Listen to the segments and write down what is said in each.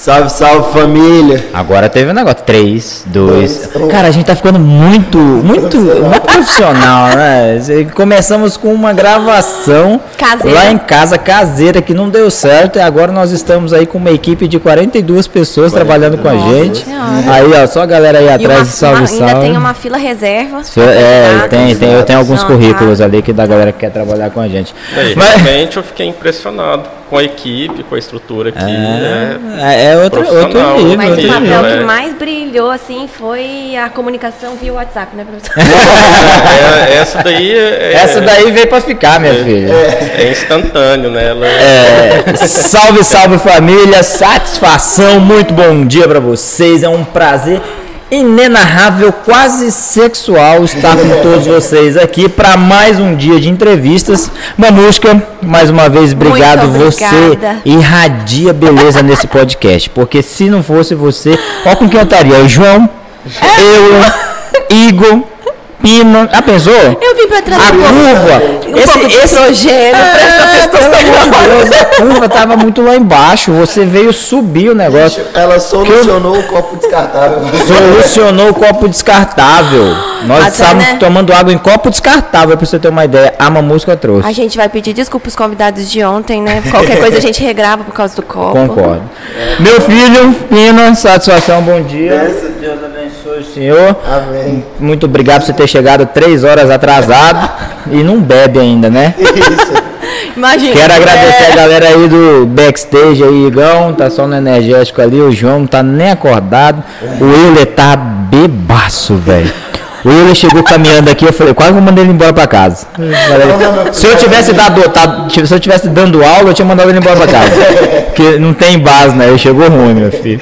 Salve, salve família. Agora teve um negócio. Três, dois. Cara, a gente tá ficando muito, muito, muito profissional, né? Começamos com uma gravação Caseira. lá em casa, caseira, que não deu certo. E agora nós estamos aí com uma equipe de 42 pessoas trabalhando com a gente. Senhora. Aí, ó, só a galera aí E atrás uma- de salve, uma- salve. ainda tem uma fila reserva. É, tem, tem, eu tenho alguns Não, currículos tá. ali que da galera que quer trabalhar com a gente. Daí, Mas- realmente eu fiquei impressionado com a equipe, com a estrutura aqui. É, É, é outro, outro Profissional, nível. Mas o outro papel nível. que é. mais brilhou, assim, foi a comunicação via WhatsApp, né, professor? é, essa daí é, Essa daí veio pra ficar, minha filha. é instantâneo, né? Ela É, salve, salve família, satisfação, muito bom dia pra vocês, é um prazer inenarrável, quase sexual estar com todos vocês aqui para mais um dia de entrevistas. Mamusca, mais uma vez, obrigado, você irradia beleza nesse podcast, porque se não fosse você, ó com quem eu estaria, o João, eu, Igor, Pina, ah, pensou? Eu vim pra trazer A curva, um pouco de essa pelo amor de Deus, a curva tava muito lá embaixo. Você veio subir o negócio. Ela solucionou o copo descartável. Solucionou o copo descartável. Nós Até, estávamos né? tomando água em copo descartável, pra você ter uma ideia. A mamusca trouxe. A gente vai pedir desculpa aos convidados de ontem, né? Qualquer coisa a gente regrava por causa do copo. Concordo. Meu filho, Pina, satisfação, bom dia. Deus abençoe o senhor. Amém. Muito obrigado por você ter chegado três horas atrasado e não bebe ainda, né? Imagina. Quero agradecer a É. galera aí do backstage aí, Igão, tá só no energético ali, o João não tá nem acordado, o Euler tá bebaço, velho. O chegou caminhando aqui, eu falei, quase eu mandei ele embora pra casa. Se eu tivesse dado, tá- se eu tivesse dando aula, eu tinha mandado ele embora pra casa. Porque não tem base, né? Ele chegou ruim, meu filho.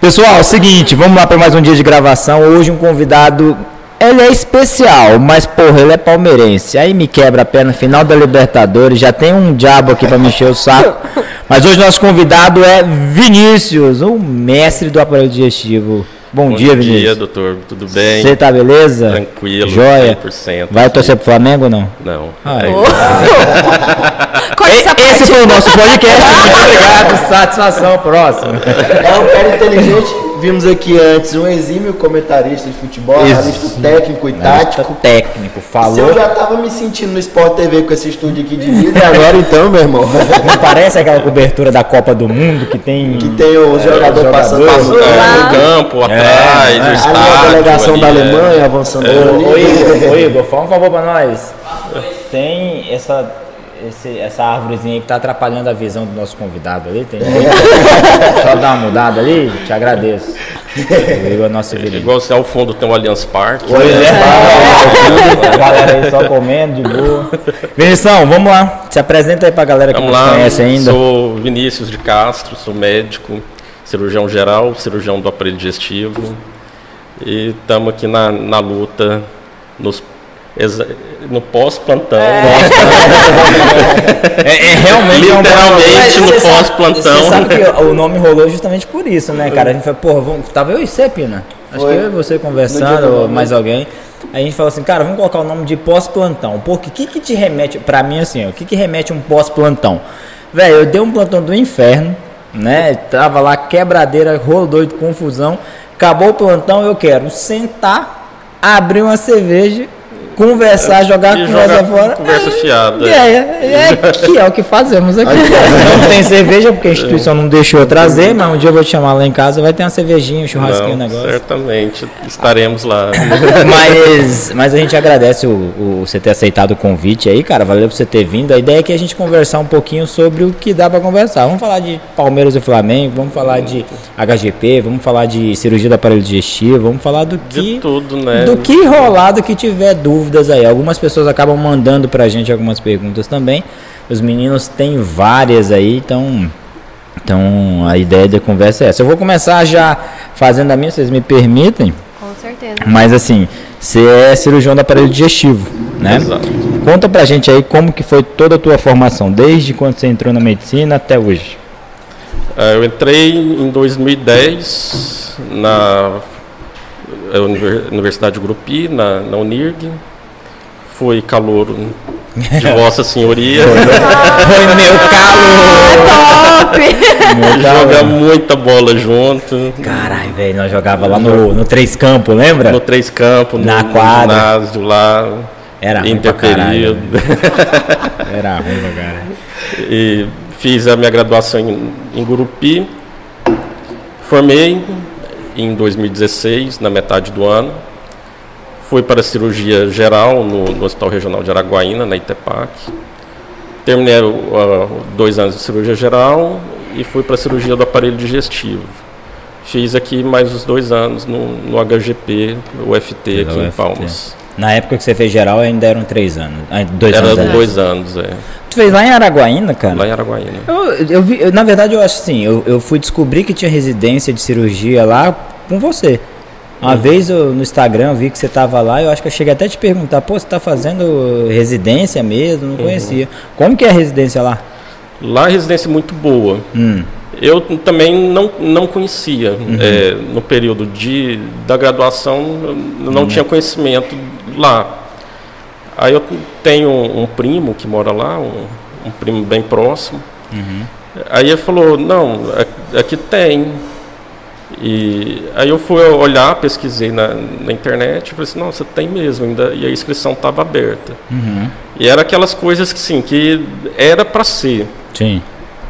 Pessoal, seguinte, vamos lá para mais um dia de gravação. Hoje um convidado ele é especial, mas porra, ele é palmeirense. Aí me quebra a perna, final da Libertadores, já tem um diabo aqui pra me encher o saco. Mas hoje nosso convidado é Vinícius, o mestre do aparelho digestivo. Bom, dia, Bom dia, Vinícius. doutor. Tudo bem? Você tá beleza? Tranquilo, Joia. 100%. Vai torcer pro Flamengo ou não? Não. Ah, essa E- Esse foi o nosso podcast. Muito obrigado, satisfação, próximo. É um cara inteligente. Vimos aqui antes um exímio comentarista de futebol, analista técnico e tático. técnico, Se falou. eu já tava me sentindo no Sport TV com esse estúdio aqui de vida, e agora então, meu irmão, Não parece aquela cobertura da Copa do Mundo que tem. que tem os jogadores jogador. passando, Passa- passando é, no campo, atrás, é. no Ali a estádio. ali a delegação da ali, é. Alemanha avançando Ô. Igor, ô, Igor, fala um favor pra nós. Tem essa, esse- essa árvorezinha aí que tá atrapalhando a visão do nosso convidado ali. Tem Só dar uma mudada ali, te agradeço. O Igor é nosso É. Igual se ao fundo tem o Allianz Parque. Pois é, a galera aí só comendo de boa. Vinição, vamos lá. Se apresenta aí pra galera que Vamos não lá, conhece ainda. sou Vinícius de Castro, sou médico, cirurgião geral, cirurgião do aparelho digestivo. E estamos aqui na, na luta, nos, no pós-plantão. É, é realmente é um Literalmente no pós-plantão. Você sabe que o nome rolou justamente por isso, né, cara? A gente falou, porra, vamos, tava eu e você, Pina. Acho Foi. que eu e você conversando, do ou mais alguém. Aí a gente falou assim, cara, vamos colocar o nome de pós-plantão. Porque o que, que te remete, pra mim assim, ó, o que, que remete um pós-plantão? Velho, eu dei um plantão do inferno, né? Tava lá quebradeira, rolo doido, confusão. Acabou o plantão, eu quero sentar, abrir uma cerveja, conversar, jogar a conversa fora. conversa fiada. É, é, é, que é o que fazemos aqui. Não tem cerveja porque a instituição não deixou eu trazer, mas um dia eu vou te chamar lá em casa, vai ter uma cervejinha, um churrasquinho, um Não, negócio. certamente estaremos lá. Mas, mas a gente agradece o, o- você ter aceitado o convite aí, cara. Valeu por você ter vindo. A ideia é que a gente conversar um pouquinho sobre o que dá pra conversar. Vamos falar de Palmeiras e Flamengo, vamos falar de HGP, vamos falar de cirurgia do aparelho digestivo, vamos falar do que De tudo, né? do que rolar, do que tiver dúvidas aí. Algumas pessoas acabam mandando pra gente algumas perguntas também. Os meninos têm várias aí, então. Então a ideia da conversa é essa. Eu vou começar já fazendo a minha, vocês me permitem. Com certeza. Mas assim, você é cirurgião do aparelho digestivo, né? Exato. Conta pra gente aí como que foi toda a tua formação, desde quando você entrou na medicina até hoje. Ah, Eu entrei em 2010 na Univer- Universidade Grupi, na, na Unirg. Fui calouro de Vossa Senhoria. Foi meu calo! Top! Meu Joga muita bola junto. Caralho, velho, nós jogava lá no, no Três Campos, lembra? No Três Campos, no, Na no quadra. ginásio lá. Era ruim pra interperíodo. Era ruim pra caralho. E fiz a minha graduação em, em Gurupi. Formei em 2016, na metade do ano. Fui para a cirurgia geral no, no Hospital Regional de Araguaína, na Itepac. Terminei uh, dois anos de cirurgia geral e fui para a cirurgia do aparelho digestivo. Fiz aqui mais os dois anos no, no HGP, o FT Fez aqui o em. Palmas. Na época que você fez geral ainda eram três anos. Ah, Dois Era anos. né? dois anos, é, Tu fez lá em Araguaína, cara? lá em Araguaína. Eu, eu vi, eu- na verdade, eu acho assim, eu, eu fui descobrir que tinha residência de cirurgia lá com você. Uma Uhum. vez eu, no Instagram eu vi que você tava lá, eu acho que eu cheguei até a te perguntar, pô, você tá fazendo residência mesmo? Uhum. Não conhecia. Como que é a residência lá? Lá a residência é muito boa. Hum, Eu também não, não conhecia. É, no período de, da graduação, eu não tinha conhecimento lá. Aí eu tenho um primo que mora lá, um, um primo bem próximo. Aí ele falou, não, aqui tem. E aí eu fui olhar, pesquisei na, na internet e falei assim, nossa, tem mesmo, ainda, e a inscrição estava aberta. E era aquelas coisas que sim, que era para ser sim.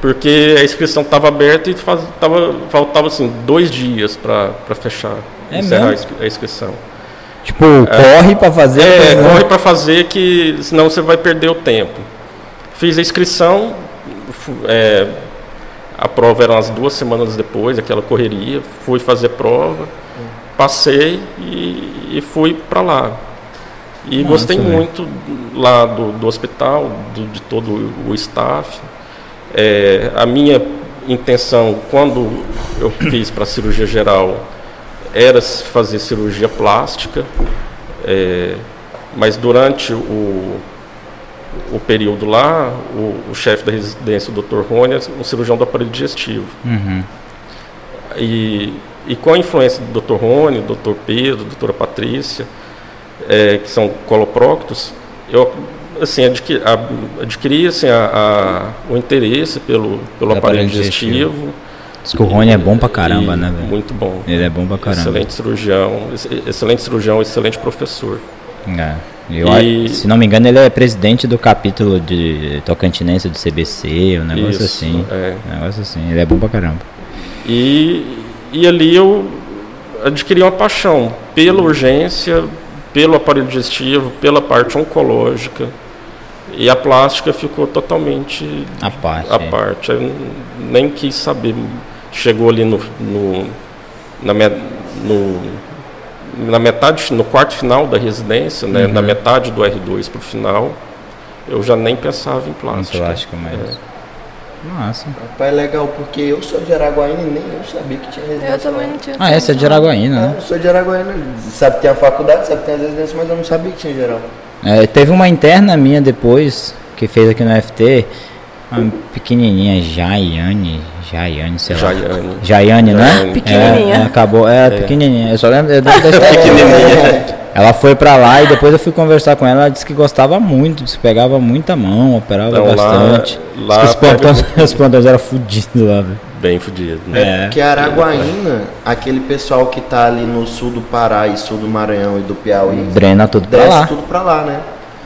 porque a inscrição estava aberta e faz, tava, faltava assim dois dias para fechar, É encerrar a mesmo? a inscrição. Tipo, corre pra fazer. É, coisa, né? corre para fazer que senão você vai perder o tempo. Fiz a inscrição, é, a prova era umas duas semanas depois, aquela correria, fui fazer prova, passei e, e fui para lá. E Nossa, gostei velho. muito lá do, do hospital, do- de todo o staff. É, a minha intenção, quando eu fiz para cirurgia geral, era fazer cirurgia plástica, é, mas durante o, o período lá, o, o chefe da residência, o Dr. Rony, é um cirurgião do aparelho digestivo. Uhum. E, e com a influência do Dr. Rony, do Dr. Pedro, doutora Patrícia, é, que são coloproctos, eu assim, adquiri, adquiri assim, a- a- o interesse pelo, pelo aparelho aparelho digestivo. digestivo. Diz que o Rony é bom pra caramba, E né, velho? Muito bom. Ele é bom pra caramba. Excelente cirurgião, ex- excelente cirurgião, excelente professor. É. Eu, E- Se não me engano, ele é presidente do capítulo de Tocantinense do CBC, um negócio Isso, assim. é. Um negócio assim. Ele é bom pra caramba. E, e ali eu adquiri uma paixão pela urgência, pelo aparelho digestivo, pela parte oncológica. E a plástica ficou totalmente A parte. à parte. Eu nem quis saber. Chegou ali no, no- na, me- no- na metade, no quarto final da residência, né, Uhum. na metade do R2 para o final, eu já nem pensava em Um plástica. plástico mais. Nossa. Rapaz, é legal, porque eu sou de Araguaína e nem eu sabia que tinha residência. Eu também não tinha. Ah, essa é de Araguaína, É, né? eu sou de Araguaína. Sabe que tem a faculdade, sabe que tem as residências, mas eu não sabia que tinha geral. É, teve uma interna minha depois, que fez aqui no FT, pequenininha, Jaiane, Jaiane, sei lá. Jaiane. Jaiane, né? Jaiane. Pequenininha. É, é, acabou, é, pequenininha. Eu só lembro eu lembro da história. Pequenininha. Ela foi pra lá e depois eu fui conversar com ela, ela disse que gostava muito, disse que pegava muita mão, operava Então, lá- bastante. lá que os pega plantões, os plantões eram fodidos lá, velho. Bem fudido. Né? É. Porque Araguaína, aquele pessoal que tá ali no sul do Pará e sul do Maranhão e do Piauí, Drena tudo pra desce lá. tudo pra lá, né?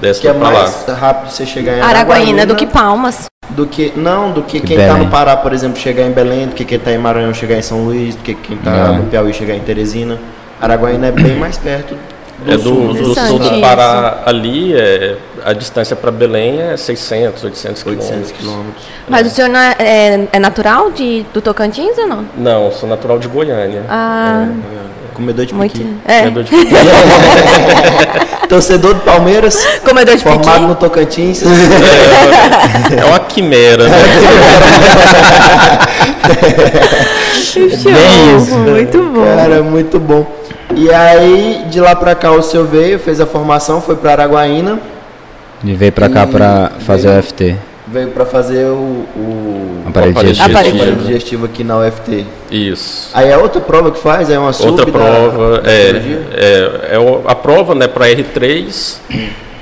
Desce Que é pra lá. mais rápido você chegar em Araguaína do que Palmas. do que não, do que, Que quem tá Belém. no Pará, por exemplo, chegar em Belém, do que quem tá em Maranhão chegar em São Luís, do que quem tá É. no Piauí chegar em Teresina. Araguaína é bem mais perto do É sul. do, do Interessante sul do isso. Pará ali, é, a distância para Belém é 600, 800 800 quilômetros. quilômetros. Mas o senhor é, é- é natural de, do Tocantins ou não? Não, sou natural de Goiânia. Ah, Comedor de muito. piqui. É, Comedor de- Torcedor do Palmeiras, comedor de formado piqui. no Tocantins. É uma quimera, né? Bem isso. Muito bom. Cara, muito bom. E aí, de lá pra cá, o seu veio, fez a formação, foi pra Araguaína, E veio pra cá E pra fazer veio- o FT. veio pra fazer o, o Aparelho digestivo. Aparelho. digestivo aqui na UFT. Isso. Aí é outra prova que faz, é uma sub Outra da- prova, da é, cirurgia? é, é a prova né, para R3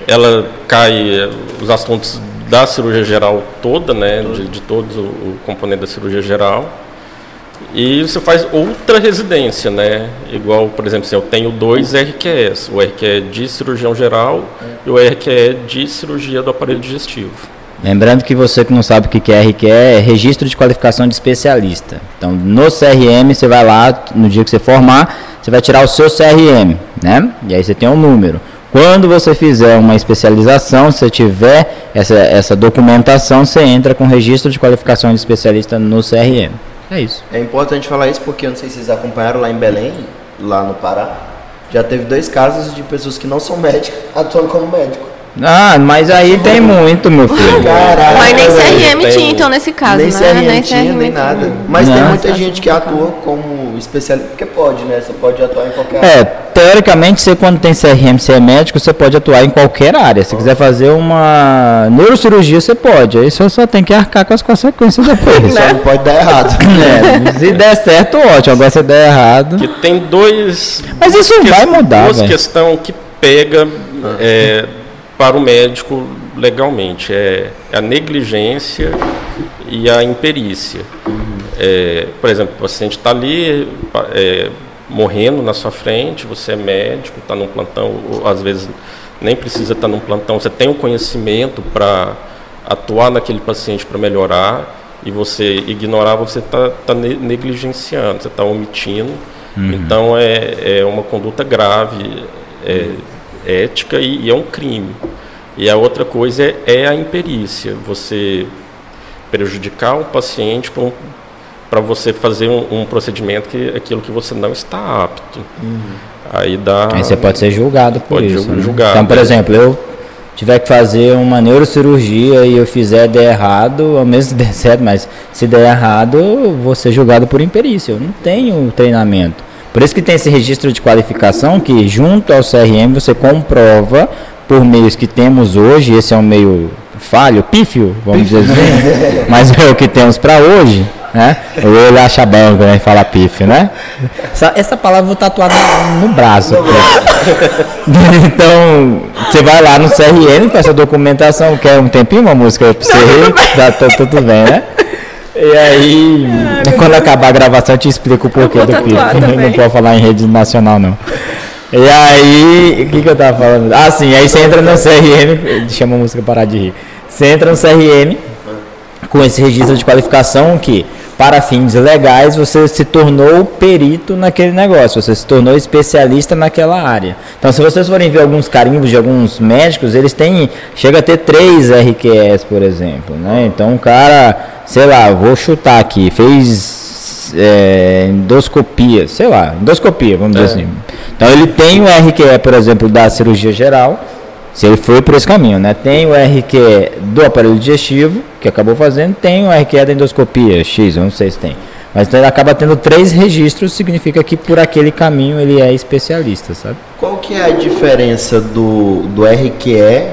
ela cai os assuntos da cirurgia geral toda, né, de, de todos o, o componente da cirurgia geral. E você faz outra residência, né? Igual, por exemplo, assim, eu tenho dois RQEs, o RQE de cirurgião geral e o RQE de cirurgia do aparelho digestivo. Lembrando que você que não sabe o que é RQE, é Registro de Qualificação de Especialista. Então, no CRM, você vai lá, no dia que você formar, você vai tirar o seu CRM, né? E aí você tem um número. Quando você fizer uma especialização, se tiver essa, essa documentação, você entra com registro de qualificação de especialista no CRM. É isso. É importante falar isso porque eu não sei se vocês acompanharam lá em Belém, lá no Pará. Já teve dois casos de pessoas que não são médicos atuando como médico. Ah, mas aí tem muito, meu filho. Caralho, Mas nem velho. CRM tem- tinha, então, nesse caso, nem né? CRM tinha, nem tinha. nada. Mas tem Não. muita gente que atua como especialista. Porque pode, né? Você pode atuar em qualquer É, teoricamente, você quando tem CRM, você é médico, você pode atuar em qualquer área. Se quiser fazer uma neurocirurgia, você pode. Aí você só tem que arcar com as consequências depois. Só não pode dar errado. É, se der certo, ótimo. Agora se der errado. Que tem dois. Mas isso vai mudar, Duas velho. questões que pega é, para o médico legalmente. É a negligência e a imperícia. É, por exemplo, o paciente está ali é, morrendo na sua frente, você é médico, está num plantão, ou, às vezes nem precisa estar num plantão, você tem o conhecimento para atuar naquele paciente para melhorar e você ignorar, você está tá ne- negligenciando, você está omitindo. Então é, é uma conduta grave, é, ética e, e é um crime. E a outra coisa é, é a imperícia, você prejudicar o paciente para você fazer um, um procedimento que aquilo que você não está apto. Aí dá. Aí você pode ser julgado por Pode isso. né? julgado, Então, por é. exemplo, eu tiver que fazer uma neurocirurgia e eu fizer der errado, ao mesmo se der certo, mas se der errado, eu vou ser julgado por imperícia. Eu não tenho treinamento. Por isso que tem esse registro de qualificação que, junto ao CRM, você comprova por meios que temos hoje, esse é um meio falho, pífio, vamos dizer assim, mas é o que temos para hoje, né? Ou ele acha bom quando a gente fala pífio, né? Essa, essa palavra eu vou tatuar no, no braço. então, você vai lá no CRM com essa documentação, quer um tempinho, uma música pra você rir, tá, tá tudo bem, né? E aí, quando acabar a gravação, eu te explico o porquê do pífio. Não pode falar em rede nacional, não. E aí, o que, que eu tava falando? Ah, sim, aí você entra no CRM, chama a música parar de rir. Você entra no CRM com esse registro de qualificação que, para fins legais, você se tornou perito naquele negócio, você se tornou especialista naquela área. Então, se vocês forem ver alguns carimbos de alguns médicos, eles têm, chega a ter três RQS, por exemplo, né? Então, o cara, sei lá, vou chutar aqui, fez é, endoscopia, sei lá, endoscopia, vamos dizer assim. Então, ele tem o RQE, por exemplo, da cirurgia geral, se ele foi por esse caminho, né? Tem o RQE do aparelho digestivo, que acabou fazendo, tem o RQE da endoscopia X, eu não sei se tem. Mas então ele acaba tendo três registros, significa que por aquele caminho ele é especialista, sabe? Qual que é a diferença do, do RQE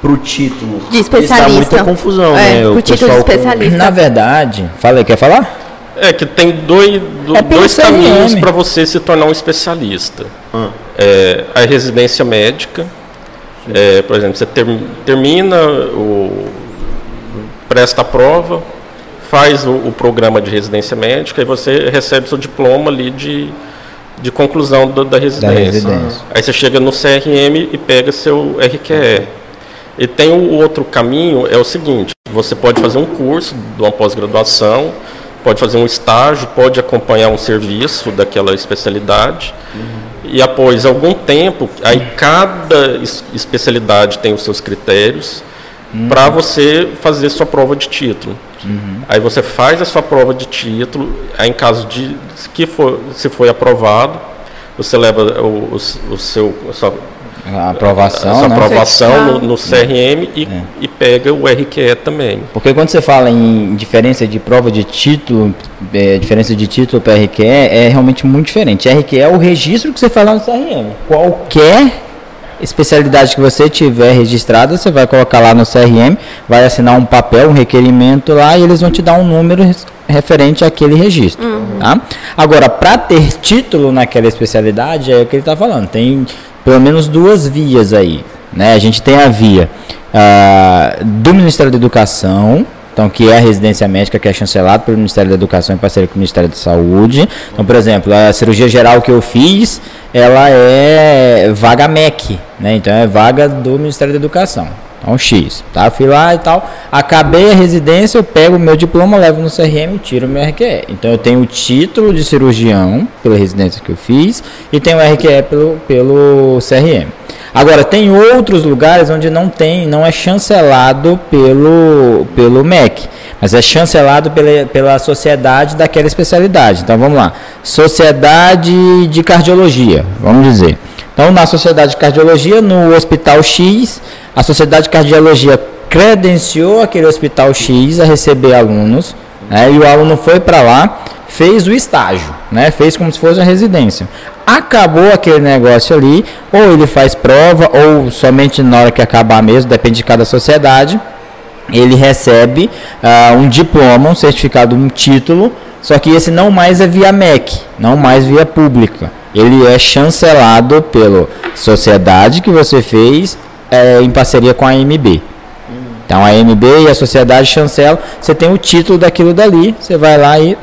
pro título? De Porque Está especialista. muita confusão, É, né? pro O título pessoal de com- especialista. Na verdade, fala aí, quer falar? É que tem dois, do- É dois caminhos para você se tornar um especialista. Ah. É, a residência médica, é, por exemplo, você ter- termina o presta a prova, faz o, o programa de residência médica e você recebe seu diploma ali de, de conclusão do- da, residência. residência. Aí você chega no CRM e pega seu RQE. E tem o outro caminho, é o seguinte, você pode fazer um curso de uma pós-graduação, pode fazer um estágio, pode acompanhar um serviço daquela especialidade. E após algum tempo, aí cada es- especialidade tem os seus critérios para você fazer sua prova de título. Aí você faz a sua prova de título, aí em caso de que for, se foi aprovado, você leva o, o, o seu a sua, A aprovação, a sua né? aprovação no, no CRM e, e pega o RQE também. Porque quando você fala em diferença de prova de título, é, diferença de título para RQE, é realmente muito diferente. RQE é o registro que você faz lá no CRM. Qualquer especialidade que você tiver registrada, você vai colocar lá no CRM, vai assinar um papel, um requerimento lá e eles vão te dar um número referente àquele registro. Tá? Agora, para ter título naquela especialidade, é o que ele está falando. Tem pelo menos duas vias aí. Né? A gente tem a via ah, do Ministério da Educação, então que é a residência médica que é chancelada pelo Ministério da Educação em parceria com o Ministério da Saúde. Então, por exemplo, a cirurgia geral que eu fiz, ela é vaga MEC, né? Então é vaga do Ministério da Educação. Então X, tá? Fui lá e tal, acabei a residência, eu pego o meu diploma, levo no CRM e tiro o meu RQE. Então eu tenho o título de cirurgião pela residência que eu fiz e tenho o RQE pelo, pelo CRM. Agora, tem outros lugares onde não tem, não é chancelado pelo, pelo MEC, mas é chancelado pela, pela sociedade daquela especialidade. Então vamos lá. Sociedade de Cardiologia, vamos dizer. Então, na Sociedade de Cardiologia, no Hospital X, a Sociedade de Cardiologia credenciou aquele Hospital X a receber alunos, né, e o aluno foi para lá, fez o estágio, né, fez como se fosse uma residência acabou aquele negócio ali, ou ele faz prova, ou somente na hora que acabar mesmo, depende de cada sociedade, ele recebe uh, um diploma, um certificado, um título, só que esse não mais é via MEC, não mais via pública. Ele é chancelado pela sociedade que você fez é, em parceria com a AMB. Então a AMB e a sociedade chancela, você tem o título daquilo dali, você vai lá e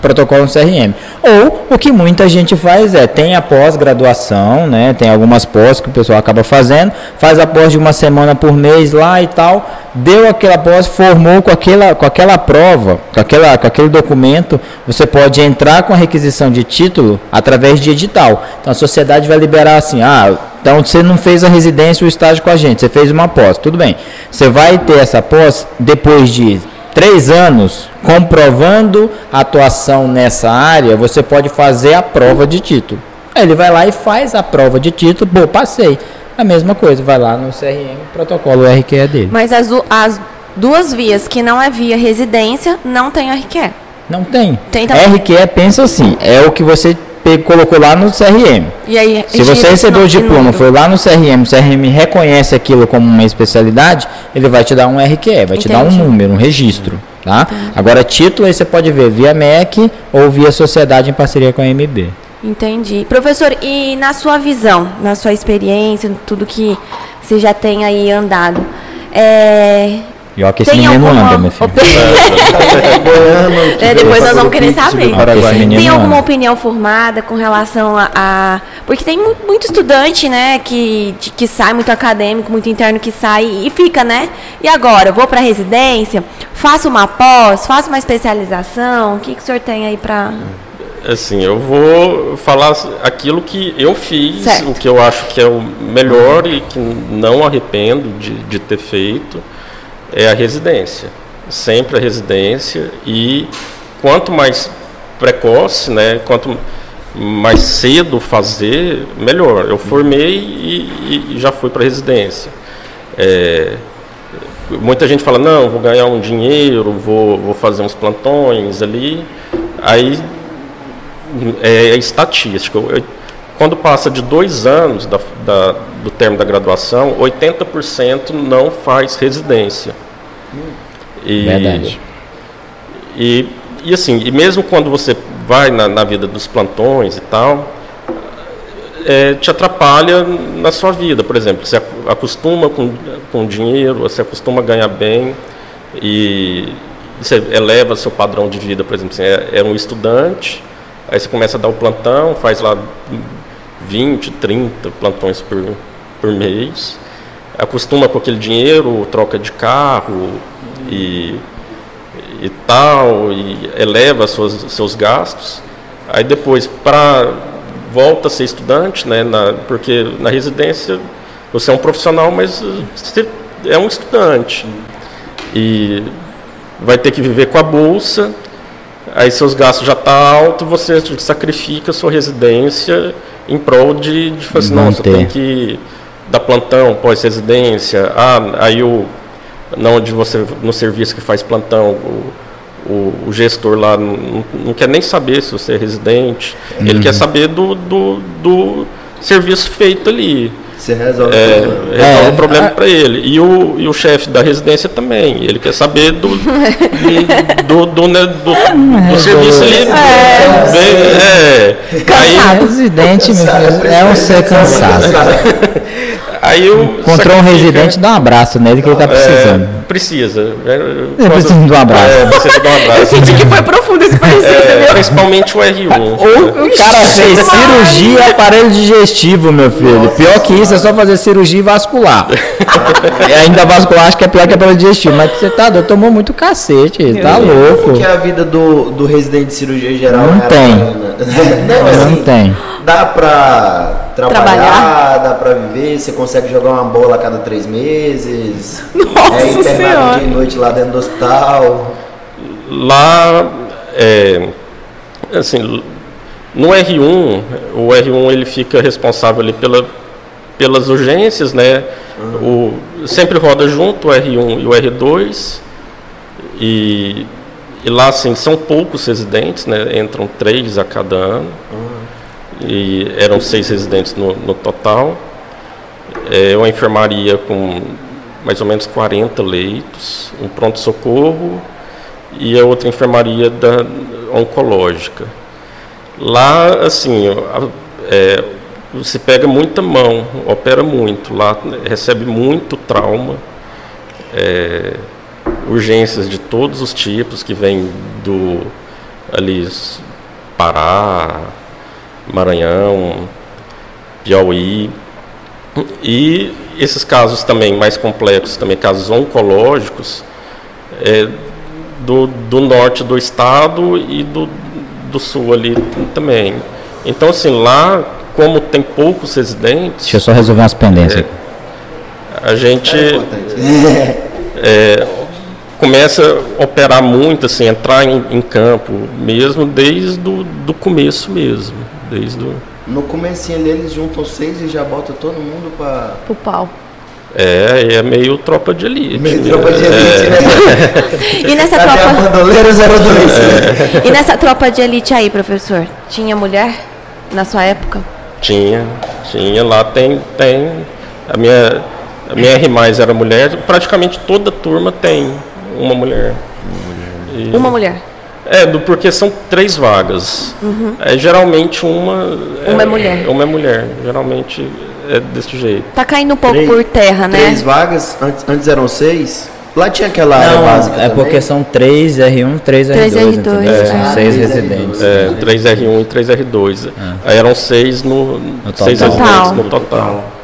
protocolo CRM. Ou o que muita gente faz é, tem a pós-graduação, né? Tem algumas pós que o pessoal acaba fazendo, faz a pós de uma semana por mês lá e tal, deu aquela pós, formou com aquela, com aquela prova, com, aquela, com aquele documento, você pode entrar com a requisição de título através de edital. Então a sociedade vai liberar assim, ah, então você não fez a residência ou estágio com a gente, você fez uma pós, tudo bem. Você vai ter essa pós depois de três anos comprovando atuação nessa área, você pode fazer a prova de título. Aí ele vai lá e faz a prova de título, pô, passei. A mesma coisa, vai lá no CRM, protocolo RQE dele. Mas as, as duas vias que não é via residência, não tem RQE. Não tem. Tem. RQE pensa assim, é o que você colocou lá no CRM. E aí, Se você recebeu o diploma, foi lá no CRM, o CRM reconhece aquilo como uma especialidade, ele vai te dar um RQE, vai te dar um número, um registro. Tá? Agora, título aí você pode ver via MEC ou via sociedade em parceria com a MB. Entendi. Professor, e na sua visão, na sua experiência, tudo que você já tem aí andado, é, e ó, que esse menino alguma... anda, meu filho. é, depois nós vamos querer saber. Tem alguma opinião formada com relação a, a. Porque tem muito estudante, né, que, de, que sai, muito acadêmico, muito interno que sai e fica, né? E agora, vou para residência, faço uma pós, faço uma especialização. O que, que o senhor tem aí para. Assim, eu vou falar aquilo que eu fiz, certo. o que eu acho que é o melhor e que não arrependo de, de ter feito é a residência. Sempre a residência e quanto mais precoce, né, quanto mais cedo fazer, melhor. Eu formei e, e já fui para residência. É, muita gente fala, não, vou ganhar um dinheiro, vou, vou fazer uns plantões ali. Aí é, é estatística. Eu, quando passa de dois anos da, da, do termo da graduação, 80% não faz residência. E, Verdade. E, e assim, e mesmo quando você vai na, na vida dos plantões e tal, é, te atrapalha na sua vida. Por exemplo, você acostuma com, com dinheiro, você acostuma a ganhar bem e você eleva seu padrão de vida. Por exemplo, você é, é um estudante, aí você começa a dar o plantão, faz lá 20, 30 plantões por, por mês, acostuma com aquele dinheiro, troca de carro e, e tal, e eleva seus, seus gastos. Aí depois, para volta a ser estudante, né, na, porque na residência você é um profissional, mas você é um estudante. E vai ter que viver com a bolsa, aí seus gastos já estão tá altos, você sacrifica sua residência em prol de, de falar assim, nossa, tem que dar plantão pós-residência, ah, aí o, não onde você, no serviço que faz plantão, o, o, o gestor lá não, não, quer nem saber se você é residente, uhum. ele quer saber do, do, do serviço feito ali. Você resolve, é, resolve é, o problema é. para ele. E o, e o chefe da residência também. Ele quer saber do, do, do, né, do, do, do serviço ali. É. Aí, residente, meu filho, é um ser cansado. Aí eu Encontrou um residente, dá um abraço nele que ele tá é, precisando. É, precisa. É, precisa de um abraço. É, precisa de um abraço. Eu senti que foi profundo esse precisa, é, Principalmente o R1. Ou o cara fez cirurgia aparelho digestivo, meu filho. Nossa, pior que isso é só fazer cirurgia vascular. e ainda vascular acho que é pior que aparelho digestivo. Mas você tá, tomou muito cacete, tá louco. Como que é a vida do, do residente de cirurgia geral? Não tem. Não, assim, não tem dá pra trabalhar, trabalhar, dá pra viver, você consegue jogar uma bola a cada três meses. Nossa é, internado dia e noite lá dentro do hospital. Lá, é, assim, no R1, o R1 ele fica responsável ali pela, pelas urgências, né? Uhum. O, sempre roda junto o R1 e o R2. E, e lá, assim, são poucos residentes, né? Entram três a cada ano. Uhum e eram seis residentes no, no total. É uma enfermaria com mais ou menos 40 leitos, um pronto-socorro e a outra enfermaria da oncológica. Lá, assim, é, você pega muita mão, opera muito, lá recebe muito trauma, é, urgências de todos os tipos que vêm do ali Pará, Maranhão, Piauí. E esses casos também mais complexos, também casos oncológicos, é, do, do norte do estado e do, do sul ali também. Então, assim, lá, como tem poucos residentes. Deixa eu só resolver umas pendências. É, a gente é, começa a operar muito, assim, entrar em, em campo mesmo desde o do começo mesmo. Desde o... No comecinho ali eles juntam seis e já botam todo mundo para o pau. É, é meio tropa de elite. Meio tropa de elite, é. né? e nessa Cadê tropa. A 02. É. E nessa tropa de elite aí, professor, tinha mulher na sua época? Tinha, tinha. Lá tem. tem a minha, a minha R era mulher, praticamente toda turma tem uma mulher. E... Uma mulher. É, do, porque são três vagas. Uhum. É, geralmente uma. Uma é, é mulher. Uma é mulher. Geralmente é desse jeito. Tá caindo um pouco três, por terra, né? Três vagas, antes, antes eram seis. Lá tinha aquela Não, área básica. É também. porque são 3 R1, 3 R2. 3 R2 é, são 6 residentes. É, 3 R1 e 3 R2. É. Aí eram 6 no, no total. Seis residentes no total.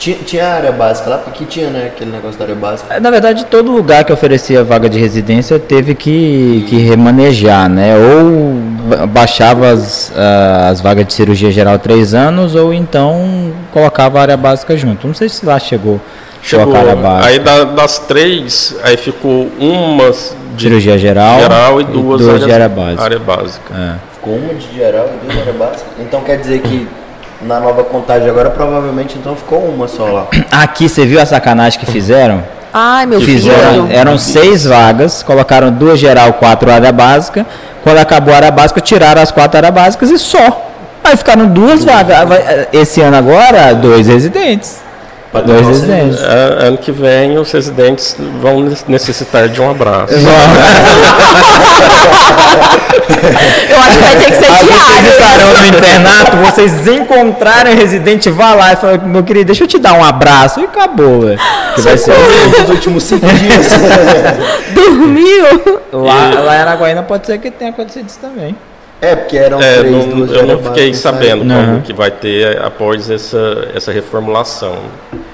Tinha, tinha área básica lá, porque tinha, né, aquele negócio da área básica. Na verdade, todo lugar que oferecia vaga de residência teve que, que remanejar, né? Ou baixava as, as vagas de cirurgia geral três anos, ou então colocava a área básica junto. Não sei se lá chegou. Chegou. Aí da, das três, aí ficou uma de cirurgia geral, geral e duas, e duas áreas, de área básica. Área básica. É. Ficou uma de geral e duas de área básica. Então quer dizer que na nova contagem agora, provavelmente então ficou uma só lá. Aqui, você viu a sacanagem que fizeram? Ai, meu fizeram, filho. Eram seis vagas, colocaram duas geral, quatro área básica. Quando acabou a área básica, tiraram as quatro áreas básicas e só. Aí ficaram duas vagas. Esse ano agora, dois residentes. Dois residentes. É, ano que vem os residentes vão necessitar de um abraço. Eu acho que vai ter que ser diário. Vocês estarão no internato, vocês encontrarem residente, vá lá e fala, meu querido, deixa eu te dar um abraço e acabou, velho. Que vai ser os últimos cinco dias. Dormiu? Lá, lá em Araguaína pode ser que tenha acontecido isso também. É, porque eram é, três, não, Eu não fiquei sabendo não. como que vai ter após essa, essa reformulação.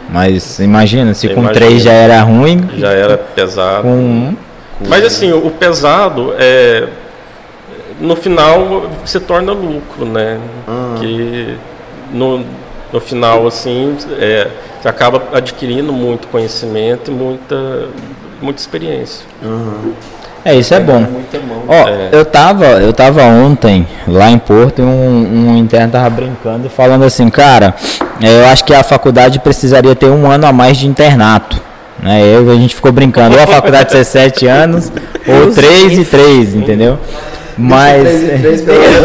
Mas imagina, se com três já era ruim. Já era pesado. Com um. Mas assim, o pesado é. No final se torna lucro, né? Uhum. Que no, no final, assim, é, você acaba adquirindo muito conhecimento e muita, muita experiência. Uhum. É, isso é bom. Ó, é. eu tava, eu tava ontem lá em Porto e um, um interno tava brincando falando assim, cara, é, eu acho que a faculdade precisaria ter um ano a mais de internato. Né? Eu, a gente ficou brincando, ou a faculdade ser sete anos, ou três e três, entendeu? Mas.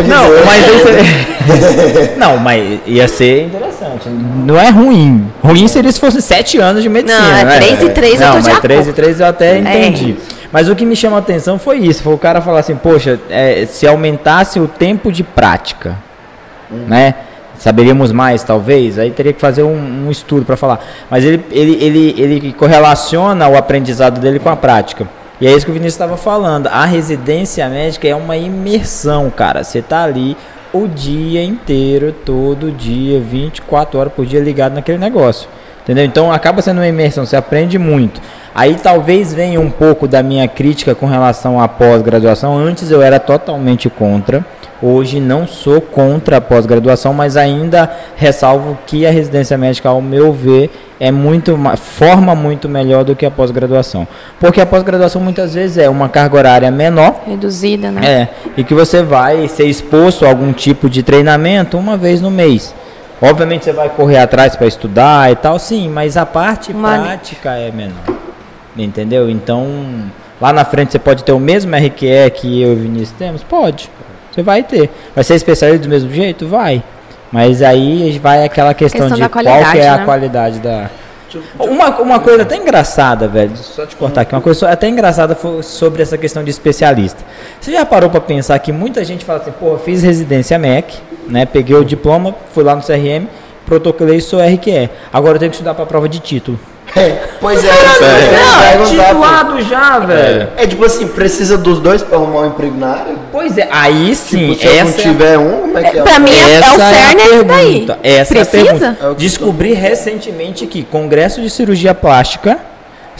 não, mas isso, Não, mas ia ser interessante. Não é ruim. Ruim seria se fosse sete anos de medicina. Não, é né? três e três não, eu tô mas três e três eu até é. entendi. É. Mas o que me chama a atenção foi isso, foi o cara falar assim, poxa, é, se aumentasse o tempo de prática, uhum. né? Saberíamos mais, talvez? Aí teria que fazer um, um estudo para falar. Mas ele, ele, ele, ele correlaciona o aprendizado dele com a prática. E é isso que o Vinícius estava falando. A residência médica é uma imersão, cara. Você tá ali o dia inteiro, todo dia, 24 horas por dia ligado naquele negócio. Entendeu? Então acaba sendo uma imersão, você aprende muito. Aí talvez venha um pouco da minha crítica com relação à pós-graduação. Antes eu era totalmente contra. Hoje não sou contra a pós-graduação, mas ainda ressalvo que a residência médica, ao meu ver, é muito forma muito melhor do que a pós-graduação. Porque a pós-graduação muitas vezes é uma carga horária menor, reduzida, né? É, e que você vai ser exposto a algum tipo de treinamento uma vez no mês. Obviamente você vai correr atrás para estudar e tal, sim, mas a parte prática é menor. Entendeu? Então, lá na frente você pode ter o mesmo RQE que eu e o Vinícius temos? Pode. Você vai ter. Vai ser especialista do mesmo jeito? Vai. Mas aí vai aquela questão, questão de qual que é né? a qualidade da. Uma, uma coisa até engraçada, velho, só te cortar aqui, uma coisa até engraçada sobre essa questão de especialista. Você já parou para pensar que muita gente fala assim, pô, fiz residência MEC, né? Peguei o diploma, fui lá no CRM, protocolei e sou RQE. Agora eu tenho que estudar para prova de título. É, pois é, é, é titulado já, velho. É. é tipo assim, precisa dos dois pra arrumar um emprego na área? Pois é, aí tipo, sim. Tipo, se eu não tiver um, como é que é? Pra mim é, o CERN é daí. Essa precisa? é a pergunta. Descobri recentemente que Congresso de Cirurgia Plástica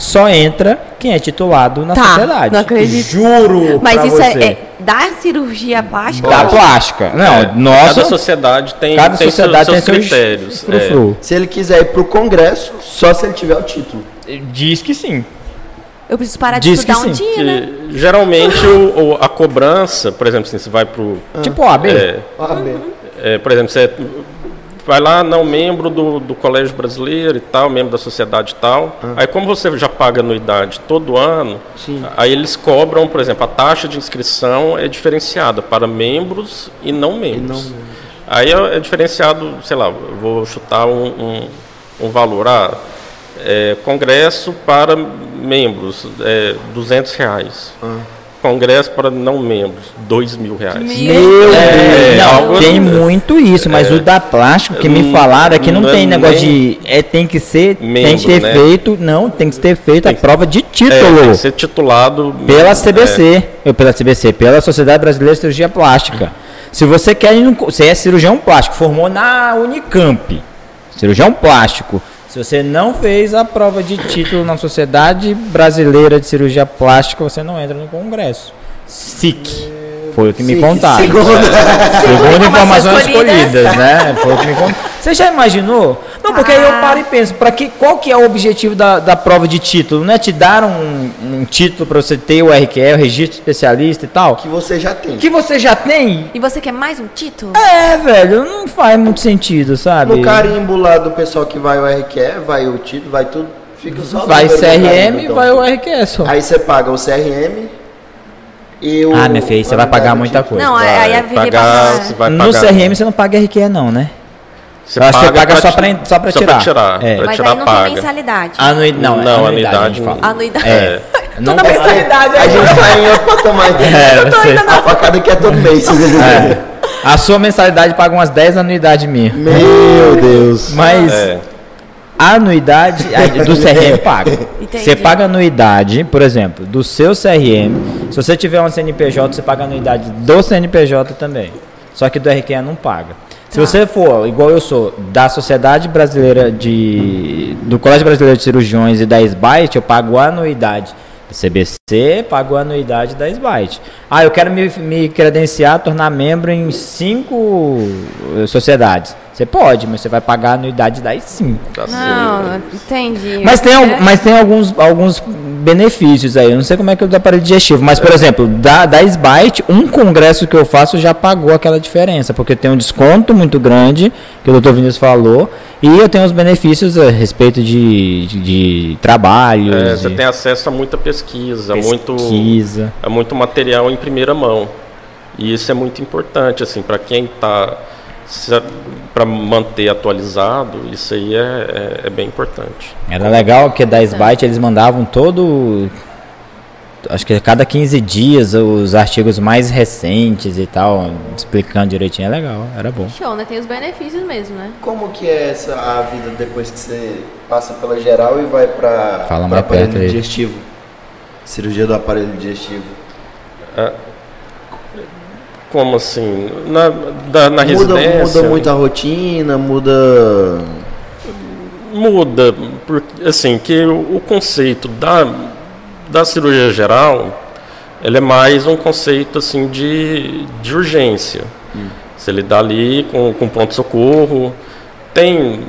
só entra quem é titulado na tá, sociedade. Não acredito. Juro. Mas isso é, é, da cirurgia plástica? Da plástica. Não, é, nossa. Cada sociedade tem, cada tem sociedade seus, tem seus critérios. Fru -fru. É. Se ele quiser ir pro congresso, só se ele tiver o título. Diz que sim. Eu preciso parar de Diz estudar um dia, que, né? Geralmente o, o, a cobrança, por exemplo, assim, você vai pro... Tipo OAB. É, OAB. É, por exemplo, você vai lá, não, membro do, do Colégio Brasileiro e tal, membro da sociedade e tal. Ah. Aí como você já paga anuidade todo ano, Sim. aí eles cobram, por exemplo, a taxa de inscrição é diferenciada para membros e não membros. E não Aí é, é, diferenciado, sei lá, vou chutar um, um, um valor. Ah, é, congresso para membros, é, 200 reais. Ah congresso para não membros, dois mil reais. Meu é, não, tem assim. muito isso, mas é, o da plástico que me falaram é que não, não tem negócio de é tem que ser, membro, tem que ter né? feito, não, tem que ter feito tem a prova de título. É, tem que ser titulado pela CBC, é. pela CBC, pela Sociedade Brasileira de Cirurgia Plástica. Se você quer, você é cirurgião plástico, formou na Unicamp, cirurgião plástico se você não fez a prova de título na Sociedade Brasileira de Cirurgia Plástica, você não entra no congresso. SIC. Foi o que me contaram. Segundo, Segundo informações escolhidas, né? Foi o que me contaram. Você já imaginou? Não, porque ah. aí eu paro e penso, para que, qual que é o objetivo da, da prova de título? Não é te dar um, um título para você ter o RQE, o registro especialista e tal? Que você já tem. Que você já tem? E você quer mais um título? É, velho, não faz muito sentido, sabe? No carimbo lá do pessoal que vai o RQE, vai o título, vai tudo, fica só Vai CRM, carimbo, então. vai o RQE só. Aí você paga o CRM, eu, ah, minha filha, você vai pagar muita coisa. Não, vai, aí a pagar, você vai pagar. No CRM você não paga RQE não, né? Você paga, você paga só para só pra tirar. Só tirar. É. Pra Mas tirar, aí não paga. tem mensalidade. Anuid, não, não, é anuidade. Anuidade. anuidade. É. Não Toda mensalidade. A gente tá em outro patamar. É, eu tô ainda na... A facada aqui é todo mês. É. A sua mensalidade paga umas 10 anuidades minhas. Meu Deus. Mas... É a anuidade do CRM paga. Entendi. Você paga anuidade, por exemplo, do seu CRM. Se você tiver um CNPJ, você paga anuidade do CNPJ também. Só que do RQE não paga. Se você for, igual eu sou, da Sociedade Brasileira de. do Colégio Brasileiro de Cirurgiões e da SBITE, eu pago anuidade CBC, pago a anuidade da SBITE. Ah, eu quero me, me credenciar, tornar membro em cinco eh, sociedades. Você pode, mas você vai pagar a anuidade das cinco. Tá não, entendi. Mas tem, é. mas tem alguns, alguns benefícios aí. Eu não sei como é que é o do aparelho digestivo, mas, por é. exemplo, da, da SBITE, um congresso que eu faço já pagou aquela diferença, porque tem um desconto muito grande, que o doutor Vinícius falou, e eu tenho os benefícios a respeito de, de, de trabalho. É, você tem acesso a muita pesquisa, pesquisa. Muito, a muito material em primeira mão. E isso é muito importante, assim, para quem está para manter atualizado, isso aí é, é, é, bem importante. Era legal que da Sbyte eles mandavam todo acho que a cada 15 dias os artigos mais recentes e tal, explicando direitinho, é legal, era bom. Show, né? Tem os benefícios mesmo, né? Como que é essa a vida depois que você passa pela geral e vai para o aparelho digestivo? Cirurgia do aparelho digestivo. É, como assim? Na, da, na muda, residência? Muda muito a rotina, muda... Muda, porque, assim, que o, o conceito da da cirurgia geral, ele é mais um conceito assim de, de urgência. Hum. Você lidar ali com, com pronto-socorro, tem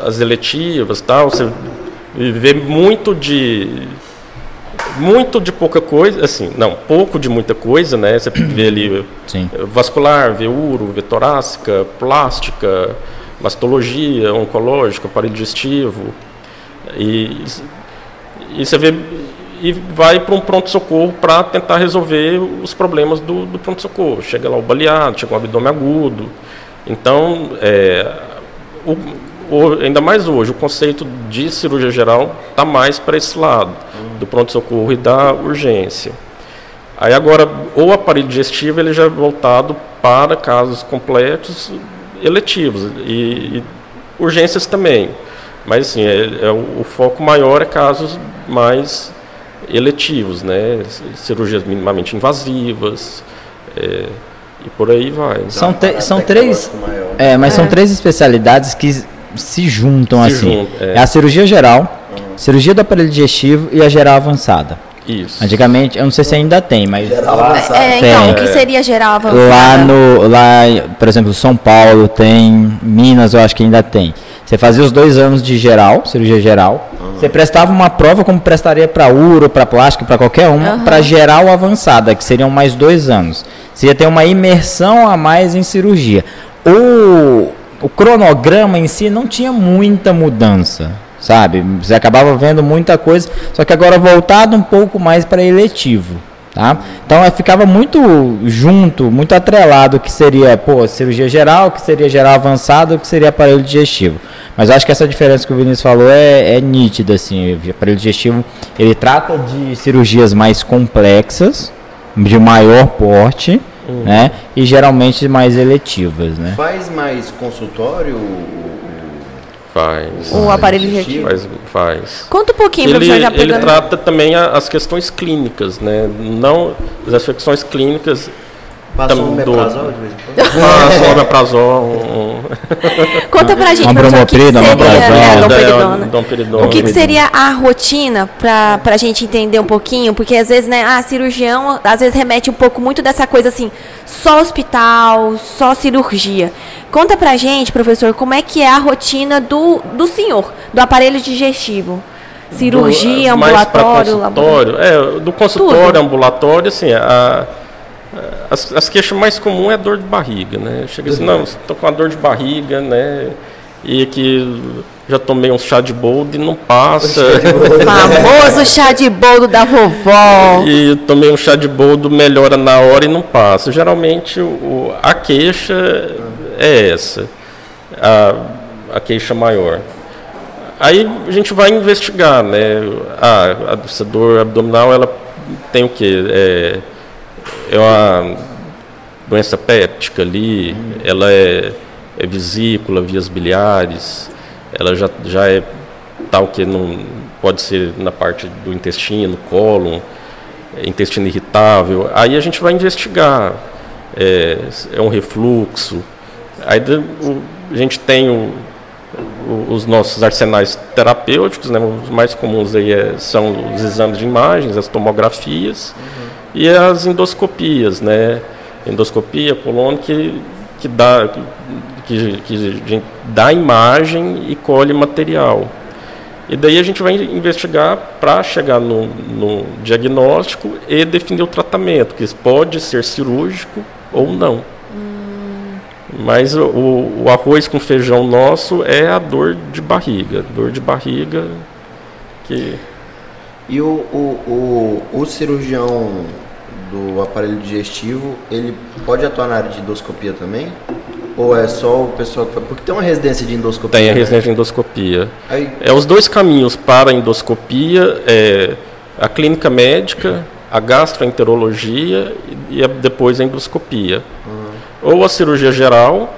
as eletivas tal, você vê muito de muito de pouca coisa, assim, não, pouco de muita coisa, né? Você vê ali Sim. vascular, vê uro, vê torácica, plástica, mastologia, oncológica, aparelho digestivo. E, e você vê e vai para um pronto-socorro para tentar resolver os problemas do, do pronto-socorro. Chega lá o baleado, chega o abdômen agudo. Então, é, o, ainda mais hoje, o conceito de cirurgia geral está mais para esse lado, do pronto-socorro e da urgência. Aí agora, o aparelho digestivo ele já é voltado para casos completos eletivos e, e urgências também. Mas assim, é, é, o foco maior é casos mais eletivos, né? cirurgias minimamente invasivas é, e por aí vai. São, são três, é, mas é. são três especialidades que se juntam se assim. Juntam, é. é. a cirurgia geral, uhum. cirurgia do aparelho digestivo e a geral avançada. Isso. Antigamente, eu não sei se ainda tem, mas geral avançada. É, então, o que seria geral avançada? Lá no, lá, por exemplo, São Paulo tem, Minas eu acho que ainda tem. Você fazia os dois anos de geral, cirurgia geral. Uhum. Você prestava uma prova como prestaria para uro, para plástico, para qualquer uma, uhum. para geral avançada, que seriam mais dois anos. Você ia ter uma imersão a mais em cirurgia. O, o cronograma em si não tinha muita mudança, sabe? Você acabava vendo muita coisa, só que agora voltado um pouco mais para eletivo. Tá? Então ficava muito junto, muito atrelado que seria pô, cirurgia geral, que seria geral avançado, que seria aparelho digestivo. Mas acho que essa diferença que o Vinícius falou é, é nítida, assim. O aparelho digestivo ele trata de cirurgias mais complexas, de maior porte, uhum. né? E geralmente mais eletivas, né? Faz mais consultório Faz. O aparelho digestivo? Faz, faz. Conta um pouquinho, ele, professor, já pegando. Ele trata também as questões clínicas, né? Não as questões clínicas Passa um omeprazol de vez em quando? Passa um omeprazol. Um... Conta pra gente, professor, o que, que seria né, O que, que seria a rotina pra, pra gente entender um pouquinho? Porque às vezes, né, a cirurgião às vezes remete um pouco muito dessa coisa assim, só hospital, só cirurgia. Conta pra gente, professor, como é que é a rotina do, do senhor, do aparelho digestivo? Cirurgia, do, ambulatório, consultório, é, do consultório, Tudo. ambulatório, assim, a as, as queixas mais comuns é a dor de barriga, né? Chega assim, não, estou com uma dor de barriga, né? E que já tomei um chá de boldo e não passa. O famoso chá de boldo da vovó. E tomei um chá de boldo, melhora na hora e não passa. Geralmente o, a queixa é essa, a, a queixa maior. Aí a gente vai investigar, né? Ah, essa dor abdominal, ela tem o quê? É, é uma doença péptica ali, hum. ela é, é vesícula, vias biliares, ela já, já é tal que não pode ser na parte do intestino, cólon, é intestino irritável. Aí a gente vai investigar, é, é um refluxo. Aí a gente tem o, os nossos arsenais terapêuticos, né, os mais comuns aí é, são os exames de imagens, as tomografias. Uhum e as endoscopias, né? Endoscopia, colônia, que, que, dá, que, que dá imagem e colhe material. E daí a gente vai investigar para chegar no, no, diagnóstico e definir o tratamento, que pode ser cirúrgico ou não. Hum. Mas o, o, arroz com feijão nosso é a dor de barriga. Dor de barriga que. E o, o, o, o cirurgião do aparelho digestivo, ele pode atuar na área de endoscopia também? Ou é só o pessoal que Porque tem uma residência de endoscopia. Tem a né? residência de endoscopia. Aí... É os dois caminhos para a endoscopia, é a clínica médica, a gastroenterologia e, depois a endoscopia. Uhum. Ou a cirurgia geral,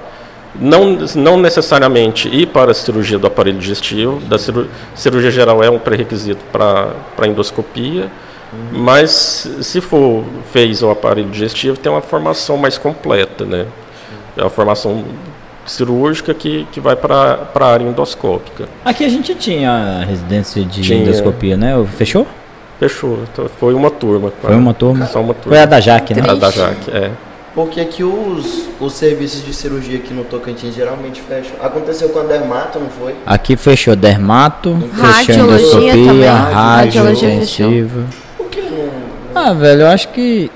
não, não necessariamente ir para a cirurgia do aparelho digestivo, da cirurgia, cirurgia geral é um pré-requisito para a endoscopia. Mas se for fez o aparelho digestivo, tem uma formação mais completa, né? É uma formação cirúrgica que, que vai para a área endoscópica. Aqui a gente tinha residência de tinha. endoscopia, né? Fechou? Fechou. Então, foi uma turma. Foi uma turma? Só uma turma. Foi a da Jaque, né? A da Jaque, é. Porque aqui os, os serviços de cirurgia aqui no Tocantins geralmente fecham. Aconteceu com a Dermato, não foi? Aqui fechou Dermato, fechou endoscopia, radiologia intensiva. Por que não? Ah, velho, eu acho que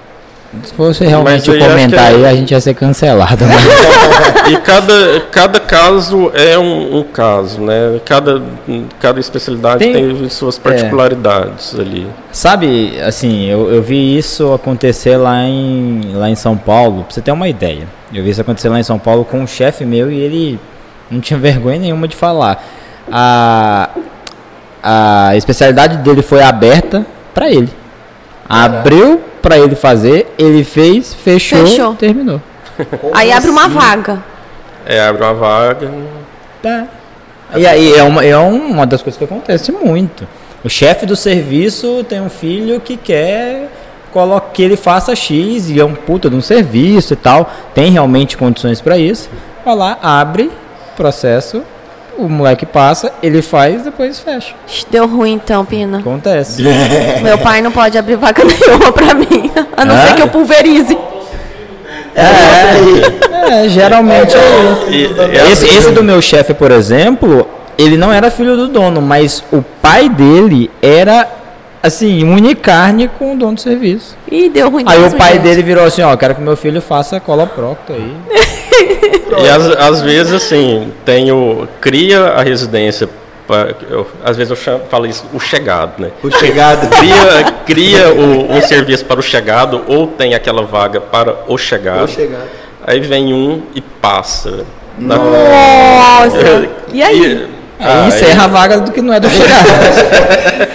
se fosse realmente comentar aí, é... a gente ia ser cancelado. Né? e cada, cada caso é um, um, caso, né? Cada, cada especialidade tem, tem suas é. particularidades é. ali. Sabe, assim, eu, eu vi isso acontecer lá em, lá em São Paulo, pra você ter uma ideia. Eu vi isso acontecer lá em São Paulo com um chefe meu e ele não tinha vergonha nenhuma de falar. A, a especialidade dele foi aberta para ele. Abriu para ele fazer, ele fez, fechou, fechou. terminou. aí abre uma assim? vaga. É, abre uma vaga. Tá. E aí é uma, é uma das coisas que acontece muito. O chefe do serviço tem um filho que quer que ele faça X e é um puta de um serviço e tal, tem realmente condições para isso. Vai lá, abre processo, o moleque passa, ele faz, depois fecha. Deu ruim então, Pina. Acontece. Meu pai não pode abrir vaga nenhuma pra mim, a não é? ser que eu pulverize. É, é geralmente é esse, esse do meu chefe, por exemplo, ele não era filho do dono, mas o pai dele era assim, unicarne com o dono do serviço. E deu ruim. Aí o pai gente. dele virou assim, ó, quero que meu filho faça coloprocto aí. e às, vezes, assim, tenho, cria a residência eu, às vezes eu chamo, falo isso, o chegado, né? O chegado. Cria, cria o, um serviço para o chegado ou tem aquela vaga para o chegado. O chegado. Aí vem um e passa. Nossa! e aí? Aí ah, encerra a vaga do que não é do chegado.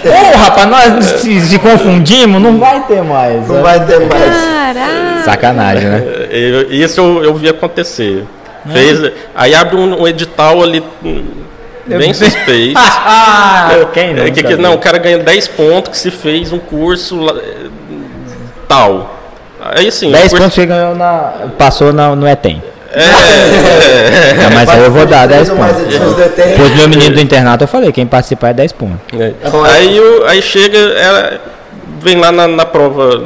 Ô, rapaz, nós se, se, confundimos, não vai ter mais. Não vai ter mais. Caraca. Sacanagem, né? Isso eu, eu vi acontecer. É. Fez, aí abre um, um edital ali bem suspeito. ah, quem não? É, que, que, não, o cara ganha 10 pontos que se fez um curso tal. Aí sim. 10 curso... pontos que ganhou na. passou na, no ETEM. É, é, mas aí eu vou dar 10 pontos. Pois meu menino do internato eu falei, quem participar é 10 pontos. É. Aí, aí chega, ela vem lá na, na prova,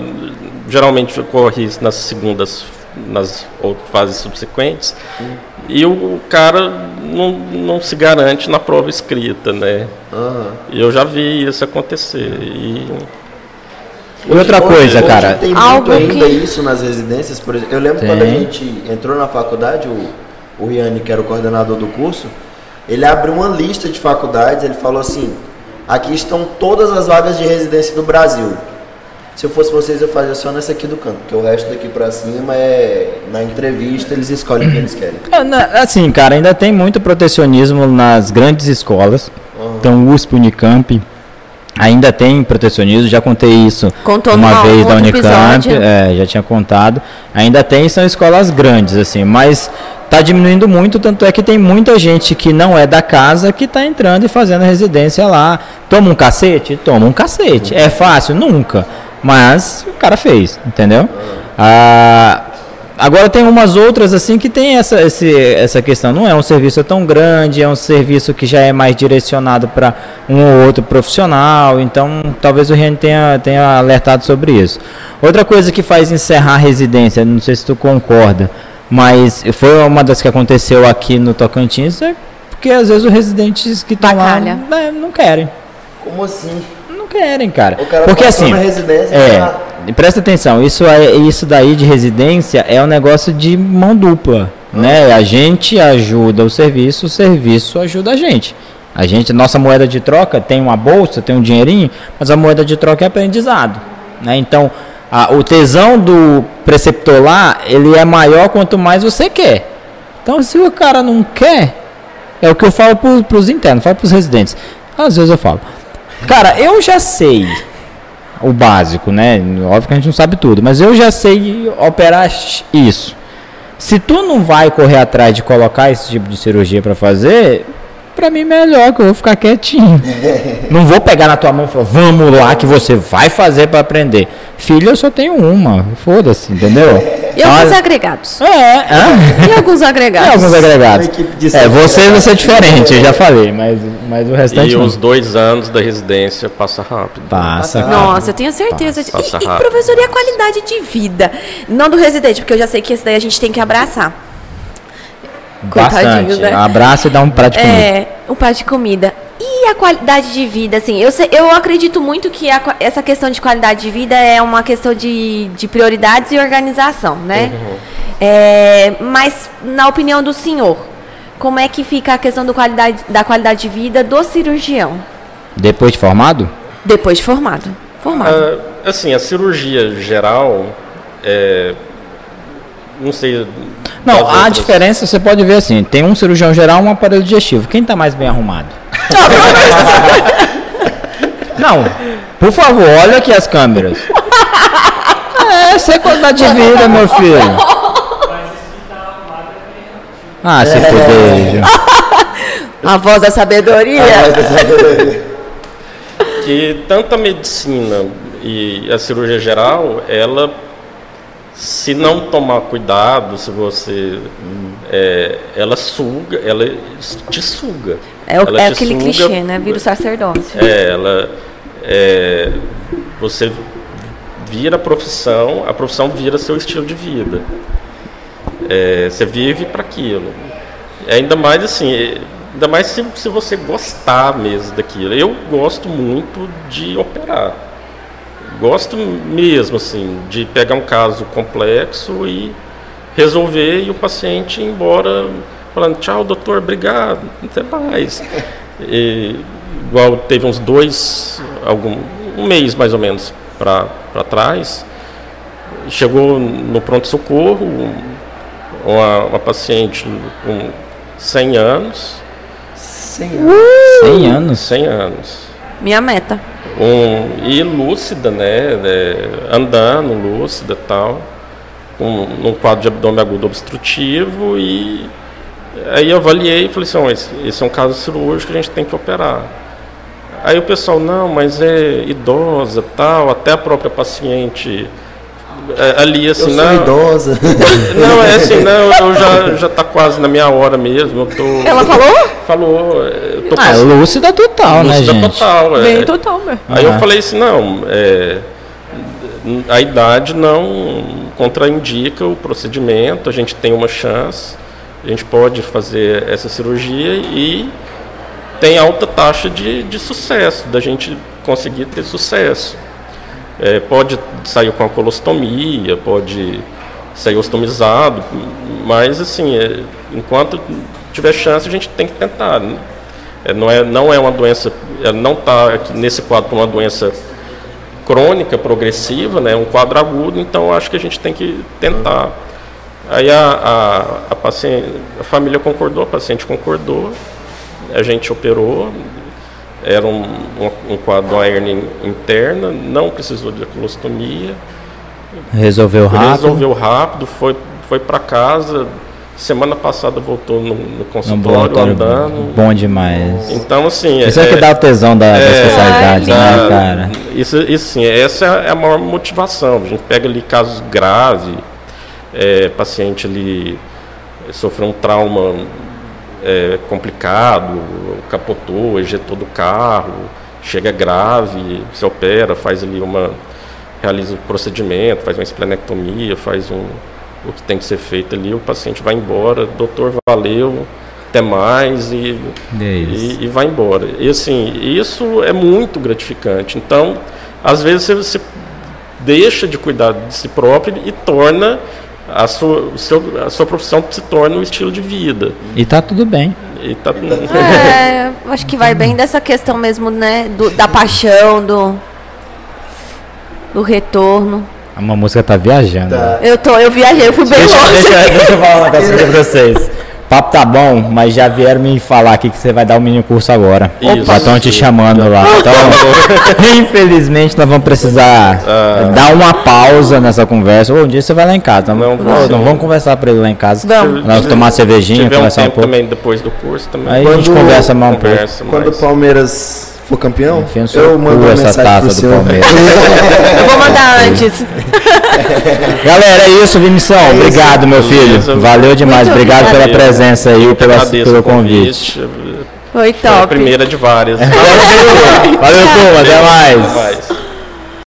geralmente ocorre nas segundas, nas fases subsequentes, hum. e o cara não, não se garante na prova escrita, né? Uhum. E eu já vi isso acontecer. E e outra coisa, cara. Tem muito Algo ainda que... isso nas residências, por exemplo. Eu lembro tem. quando a gente entrou na faculdade, o, o Riane, que era o coordenador do curso, ele abriu uma lista de faculdades, ele falou assim: aqui estão todas as vagas de residência do Brasil. Se eu fosse vocês, eu fazia só nessa aqui do canto, porque o resto daqui pra cima é na entrevista, eles escolhem quem eles querem. É, assim, cara, ainda tem muito protecionismo nas grandes escolas. Uhum. Então, USP, Unicamp, Ainda tem protecionismo, já contei isso Contou uma vez da Unicamp, é, já tinha contado. Ainda tem, são escolas grandes, assim, mas está diminuindo muito, tanto é que tem muita gente que não é da casa que está entrando e fazendo residência lá. Toma um cacete? Toma um cacete. É fácil? Nunca. Mas o cara fez, entendeu? Ah, Agora tem umas outras assim que tem essa, esse, essa questão. Não é um serviço tão grande, é um serviço que já é mais direcionado para um ou outro profissional. Então talvez o Rian tenha, tenha alertado sobre isso. Outra coisa que faz encerrar a residência, não sei se tu concorda, mas foi uma das que aconteceu aqui no Tocantins, é porque às vezes os residentes que estão lá é, não querem. Como assim? Não querem, cara. cara porque assim, é, já e presta atenção, isso, é, isso daí de residência é um negócio de mão dupla. Né? A gente ajuda o serviço, o serviço ajuda a gente. A gente, nossa moeda de troca tem uma bolsa, tem um dinheirinho, mas a moeda de troca é aprendizado. Né? Então, a, o tesão do preceptor lá, ele é maior quanto mais você quer. Então, se o cara não quer, é o que eu falo para os internos, falo para os residentes. Às vezes eu falo, cara, eu já sei o básico, né? Óbvio que a gente não sabe tudo, mas eu já sei operar isso. Se tu não vai correr atrás de colocar esse tipo de cirurgia para fazer, para mim melhor que eu vou ficar quietinho. não vou pegar na tua mão e falar, vamos lá que você vai fazer para aprender. Filho, eu só tenho uma, foda-se, entendeu? E alguns agregados. É, é. E alguns agregados. E alguns agregados. É, você vai ser diferente, eu já falei, mas, mas o restante. E não. os dois anos da residência passa rápido. Passa. Nossa, eu tenho certeza. Passa, passa e, e, rápido. professor, e a qualidade de vida? Não do residente, porque eu já sei que esse daí a gente tem que abraçar. Coitadinho, Bastante. né? Abraça e dá um prato de comida. É, um prato de comida. E a qualidade de vida, assim, eu, sei- eu acredito muito que a essa questão de qualidade de vida é uma questão de, de prioridades e organização, né? É, mas, na opinião do senhor, como é que fica a questão do qualidade, da qualidade de vida do cirurgião, Depois de formado? depois de formado? Formado. Ah, assim, a cirurgia geral, é, não sei. Não, a outras- diferença você pode ver assim: tem um cirurgião geral e um aparelho digestivo. Quem tá mais bem arrumado? Não, por favor, olha aqui as câmeras. É, essa é qualidade de vida, meu filho. Ah, se fuder, Ju. A voz da sabedoria. que tanto a medicina e a cirurgia geral, ela, se não tomar cuidado, se você, é, ela suga, ela te suga. É, Ela é aquele suga- clichê, né? Vira o sacerdócio. É, ela, é, você vira a profissão, a profissão vira seu estilo de vida. É, você vive para aquilo. Ainda mais assim, é, ainda mais se, se você gostar mesmo daquilo. Eu gosto muito de operar. Gosto mesmo assim de pegar um caso complexo e resolver e o paciente ir embora falando tchau doutor, obrigado, até mais. E, igual teve uns dois, algum, um mês mais ou menos para trás, chegou no pronto-socorro uma, uma paciente com 100 anos, 100 anos. 100 anos. 100 anos, Minha meta. Um, e lúcida, né, né, andando, lúcida tal, um quadro de abdômen agudo obstrutivo e aí eu avaliei e falei assim, "Ó, esse, esse é um caso cirúrgico que a gente tem que operar. Aí o pessoal, não, mas é idosa tal, até a própria paciente é, ali Eu assim, sou não, idosa. não, é assim, não, eu já, já tá quase na minha hora mesmo, eu tô... Ela falou? Falou, eu tô Ah, é passando- lúcida total, né, lúcida gente? total, é. Bem total, meu. Aí Ah. eu falei assim, não, é, a idade não contraindica o procedimento, a gente tem uma chance, a gente pode fazer essa cirurgia e tem alta taxa de, de sucesso, da gente conseguir ter sucesso. É, pode sair com a colostomia, pode sair ostomizado, mas assim, é, enquanto tiver chance a gente tem que tentar. né? É, não, é, não é uma doença, ela não está nesse quadro uma doença crônica, progressiva, né, um quadro agudo, então acho que a gente tem que tentar. Aí a, a, a, paciente, a família concordou, a paciente concordou, a gente operou, era um, um, um quadro, uma hernia interna, não precisou de colostomia, Resolveu rápido. resolveu rápido, foi, foi para casa, semana passada voltou no, no No consultório ambulatório, andando. Bom demais. Então, assim. Isso é, que dá o tesão da, da é, especialidade, Ai, né, cara? Isso, isso sim, essa é a maior motivação. A gente pega ali casos graves, é, paciente ali sofreu um trauma é, complicado, capotou, ejetou do carro, chega grave, se opera, faz ali uma. realiza o procedimento, faz uma esplenectomia, faz um, o que tem que ser feito ali, o paciente vai embora, doutor, valeu, até mais e É e, e vai embora. E assim, isso é muito gratificante. Então, às vezes você, você deixa de cuidar de si próprio e torna a sua, o seu, a sua profissão se torna um estilo de vida. E tá tudo bem. E tá, É, acho que vai bem dessa questão mesmo, né? do- da paixão, do, do retorno. A uma música tá viajando. Tá. Eu tô, eu viajei, eu fui bem Deixa, longe. deixa, deixa eu falar uma coisa pra vocês. Papo tá bom, mas já vieram me falar aqui que você vai dar o um mini curso agora. Isso. Já estão te chamando lá. Então, infelizmente, nós vamos precisar ah. dar uma pausa nessa conversa. Ou um dia você vai lá em casa. Não, não, não vamos conversar para ele lá em casa. Vamos. Nós tomar cervejinha, conversar um, um pouco. também depois do curso também. Aí quando, a gente conversa mais um pouco. Quando o Palmeiras for campeão, eu mando essa taça do Palmeiras. eu vou mandar antes. Galera, é isso, Vinição. É Obrigado, meu filho. Valeu demais. Muito Obrigado pela presença aí, pela, pelo convite. Foi top. Foi a primeira de várias. Valeu, turma. Até mais.